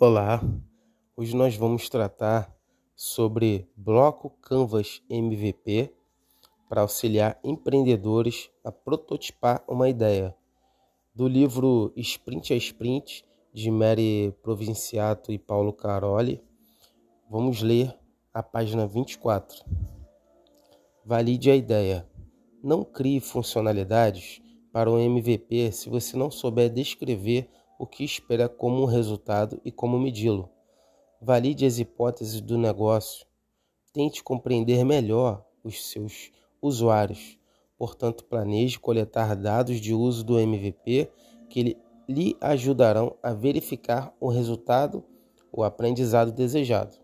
Olá, hoje nós vamos tratar sobre bloco Canvas MVP para auxiliar empreendedores a prototipar uma ideia. Do livro Sprint a Sprint, de Mary Provinciato e Paulo Caroli, vamos ler a página 24. Valide a ideia. Não crie funcionalidades para o MVP se você não souber descrever o que espera como resultado e como medi-lo. Valide as hipóteses do negócio. Tente compreender melhor os seus usuários. Portanto, planeje coletar dados de uso do MVP que lhe ajudarão a verificar o resultado, o aprendizado desejado.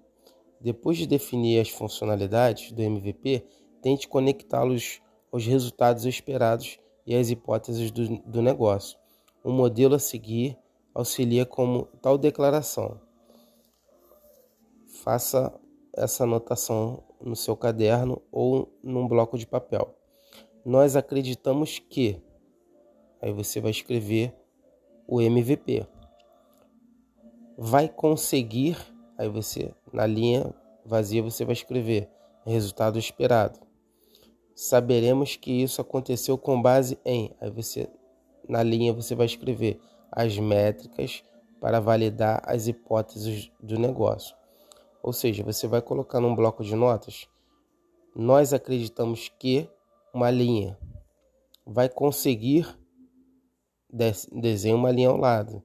Depois de definir as funcionalidades do MVP, tente conectá-los aos resultados esperados e às hipóteses do, do negócio. Um modelo a seguir auxilia como tal declaração. Faça essa anotação no seu caderno ou num bloco de papel. Nós acreditamos que. Aí você vai escrever o MVP. Vai conseguir. Aí você, na linha vazia, você vai escrever resultado esperado. Saberemos que isso aconteceu com base em. Aí você, na linha, você vai escrever as métricas para validar as hipóteses do negócio. Ou seja, você vai colocar num bloco de notas, nós acreditamos que uma linha vai conseguir desenhar uma linha ao lado.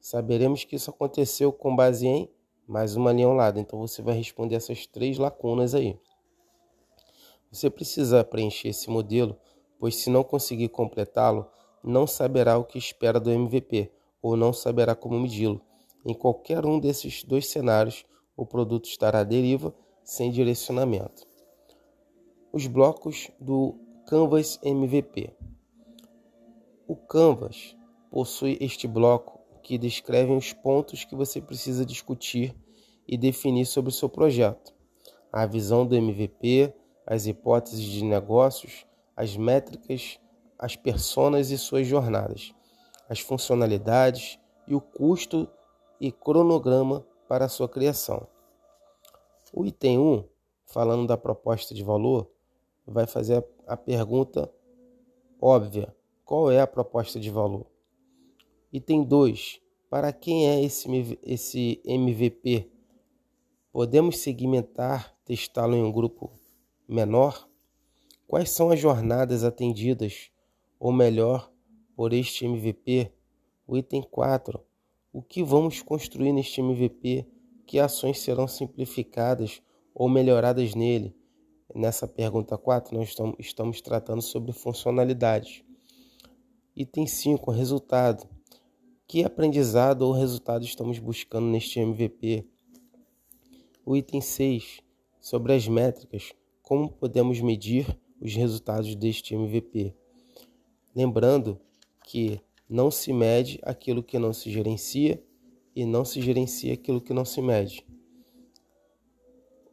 Saberemos que isso aconteceu com base em mais uma linha ao lado. Então você vai responder essas três lacunas aí. Você precisa preencher esse modelo, pois se não conseguir completá-lo, não saberá o que espera do MVP ou não saberá como medi-lo. Em qualquer um desses dois cenários, o produto estará à deriva, sem direcionamento. Os blocos do Canvas MVP. O Canvas possui este bloco que descreve os pontos que você precisa discutir e definir sobre o seu projeto, a visão do MVP, as hipóteses de negócios, as métricas as personas e suas jornadas, as funcionalidades e o custo e cronograma para a sua criação. O item 1, falando da proposta de valor, vai fazer a pergunta óbvia: qual é a proposta de valor? Item 2, para quem é esse, esse MVP? Podemos segmentar, testá-lo em um grupo menor? Quais são as jornadas atendidas ou melhor, por este MVP. O item 4. O que vamos construir neste MVP? Que ações serão simplificadas ou melhoradas nele? Nessa pergunta 4, nós estamos tratando sobre funcionalidades. Item 5. Resultado. Que aprendizado ou resultado estamos buscando neste MVP? O item 6. Sobre as métricas. Como podemos medir os resultados deste MVP? Lembrando que não se mede aquilo que não se gerencia e não se gerencia aquilo que não se mede.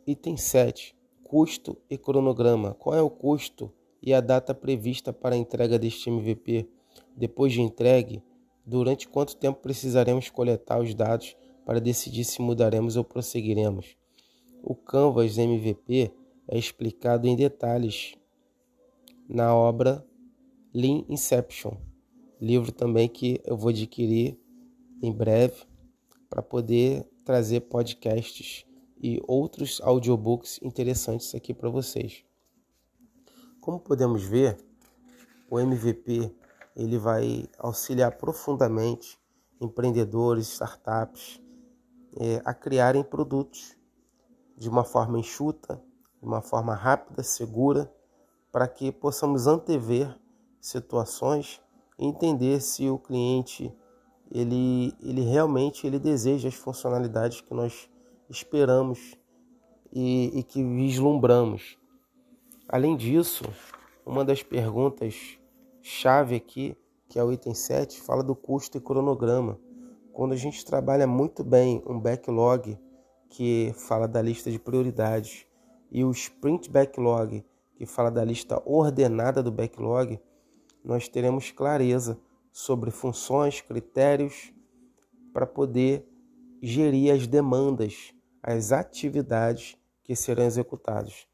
Item 7. Custo e cronograma. Qual é o custo e a data prevista para a entrega deste MVP? Depois de entregue, durante quanto tempo precisaremos coletar os dados para decidir se mudaremos ou prosseguiremos? O Canvas MVP é explicado em detalhes na obra Lean Inception, livro também que eu vou adquirir em breve para poder trazer podcasts e outros audiobooks interessantes aqui para vocês. Como podemos ver, o MVP ele vai auxiliar profundamente empreendedores, startups é, a criarem produtos de uma forma enxuta, de uma forma rápida, segura, para que possamos antever situações e entender se o cliente ele, ele realmente ele deseja as funcionalidades que nós esperamos e, e que vislumbramos. Além disso, uma das perguntas chave aqui, que é o item 7, fala do custo e cronograma. Quando a gente trabalha muito bem um backlog que fala da lista de prioridades e o sprint backlog que fala da lista ordenada do backlog, nós teremos clareza sobre funções, critérios para poder gerir as demandas, as atividades que serão executadas.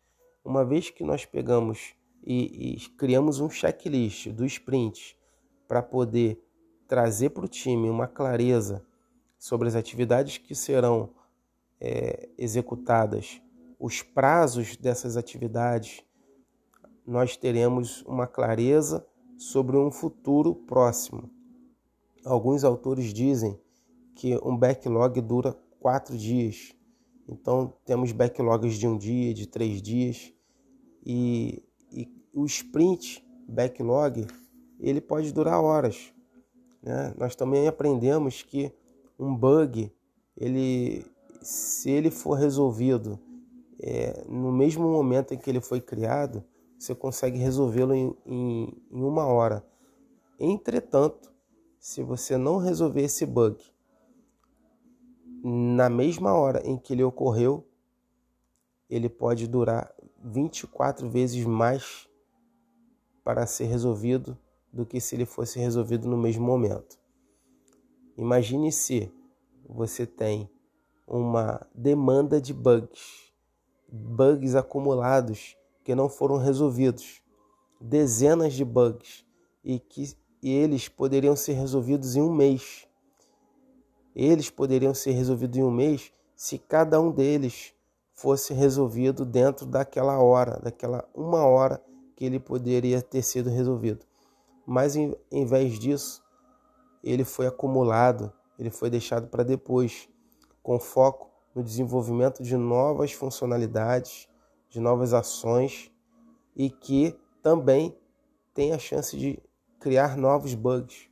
Uma vez que nós pegamos e, e criamos um checklist do sprint para poder trazer para o time uma clareza sobre as atividades que serão é, executadas, os prazos dessas atividades, nós teremos uma clareza sobre um futuro próximo. Alguns autores dizem que um backlog dura quatro dias. Então temos backlogs de um dia, de três dias e, e o sprint backlog ele pode durar horas. Né? Nós também aprendemos que um bug ele se ele for resolvido é, no mesmo momento em que ele foi criado, você consegue resolvê-lo em, em, em uma hora. Entretanto, se você não resolver esse bug na mesma hora em que ele ocorreu, ele pode durar 24 vezes mais para ser resolvido do que se ele fosse resolvido no mesmo momento. Imagine se você tem uma demanda de bugs, bugs acumulados que não foram resolvidos, dezenas de bugs e que e eles poderiam ser resolvidos em um mês. Eles poderiam ser resolvidos em um mês se cada um deles fosse resolvido dentro daquela hora, daquela uma hora que ele poderia ter sido resolvido. Mas em, em vez disso, ele foi acumulado, ele foi deixado para depois com foco no desenvolvimento de novas funcionalidades, de novas ações e que também tem a chance de criar novos bugs.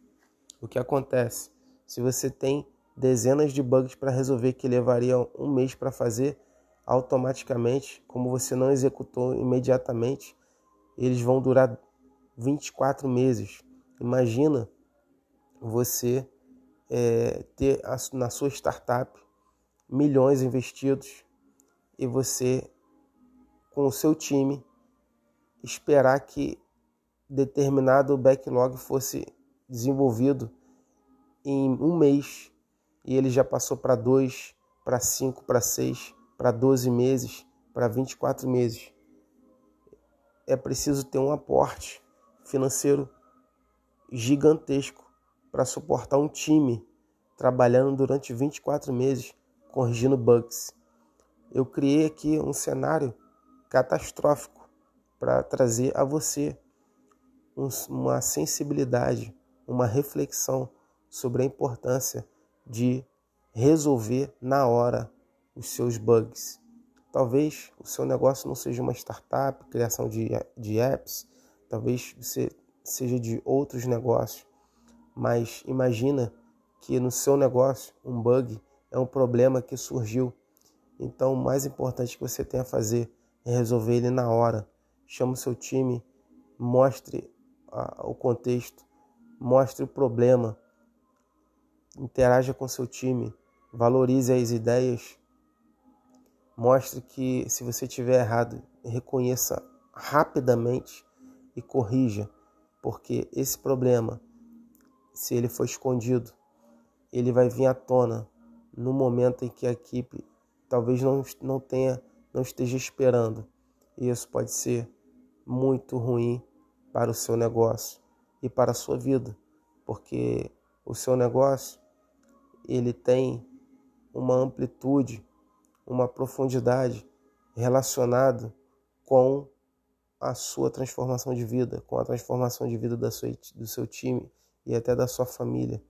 O que acontece? Se você tem dezenas de bugs para resolver que levariam um mês para fazer, automaticamente, como você não executou imediatamente, eles vão durar 24 meses. Imagina você é, ter na sua startup milhões investidos e você, com o seu time, esperar que determinado backlog fosse desenvolvido em um mês e ele já passou para dois, para cinco, para seis, para 12 meses, para 24 meses. É preciso ter um aporte financeiro gigantesco para suportar um time trabalhando durante 24 meses corrigindo bugs. Eu criei aqui um cenário catastrófico para trazer a você uma sensibilidade, uma reflexão sobre a importância de resolver na hora os seus bugs. Talvez o seu negócio não seja uma startup, criação de, de apps, talvez você seja de outros negócios, mas imagina que no seu negócio um bug é um problema que surgiu. Então, o mais importante que você tem a fazer é resolver ele na hora. Chame o seu time, mostre a, o contexto, mostre o problema, interaja com seu time, valorize as ideias, mostre que se você tiver errado, reconheça rapidamente e corrija, porque esse problema, se ele for escondido, ele vai vir à tona no momento em que a equipe talvez não, não tenha, não esteja esperando. E isso pode ser muito ruim para o seu negócio e para a sua vida, porque o seu negócio ele tem uma amplitude, uma profundidade relacionado com a sua transformação de vida, com a transformação de vida da sua, do seu time e até da sua família.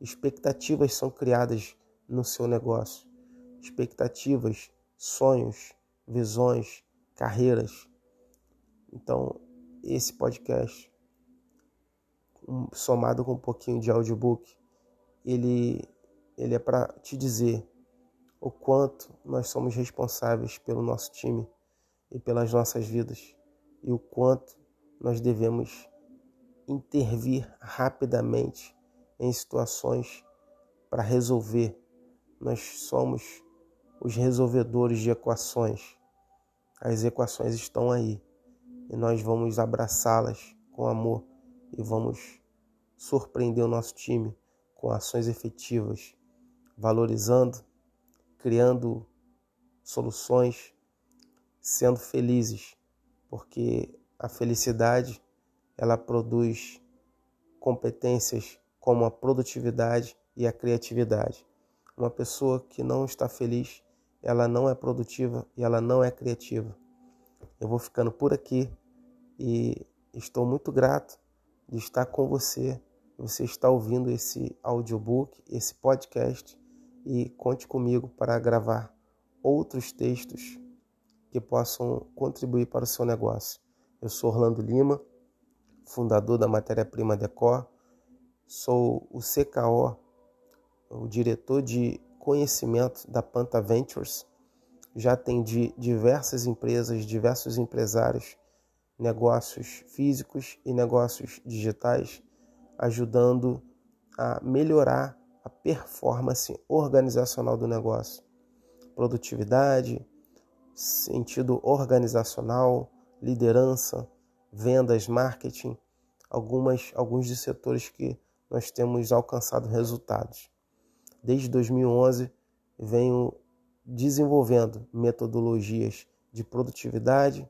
Expectativas são criadas no seu negócio. Expectativas, sonhos, visões, carreiras. Então, esse podcast, somado com um pouquinho de audiobook, ele, ele é para te dizer o quanto nós somos responsáveis pelo nosso time e pelas nossas vidas e o quanto nós devemos intervir rapidamente em situações para resolver nós somos os resolvedores de equações. As equações estão aí e nós vamos abraçá-las com amor e vamos surpreender o nosso time com ações efetivas valorizando, criando soluções, sendo felizes, porque a felicidade ela produz competências como a produtividade e a criatividade. Uma pessoa que não está feliz, ela não é produtiva e ela não é criativa. Eu vou ficando por aqui e estou muito grato de estar com você. Você está ouvindo esse audiobook, esse podcast e conte comigo para gravar outros textos que possam contribuir para o seu negócio. Eu sou Orlando Lima, fundador da Matéria Prima Decor, sou o CKO, o diretor de conhecimento da Panta Ventures. Já atendi diversas empresas, diversos empresários, negócios físicos e negócios digitais, ajudando a melhorar a performance organizacional do negócio produtividade, sentido organizacional, liderança, vendas, marketing, algumas, alguns dos setores que nós temos alcançado resultados. Desde 2011 venho desenvolvendo metodologias de produtividade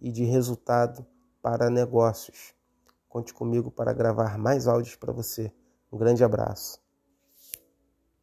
e de resultado para negócios. Conte comigo para gravar mais áudios para você. Um grande abraço.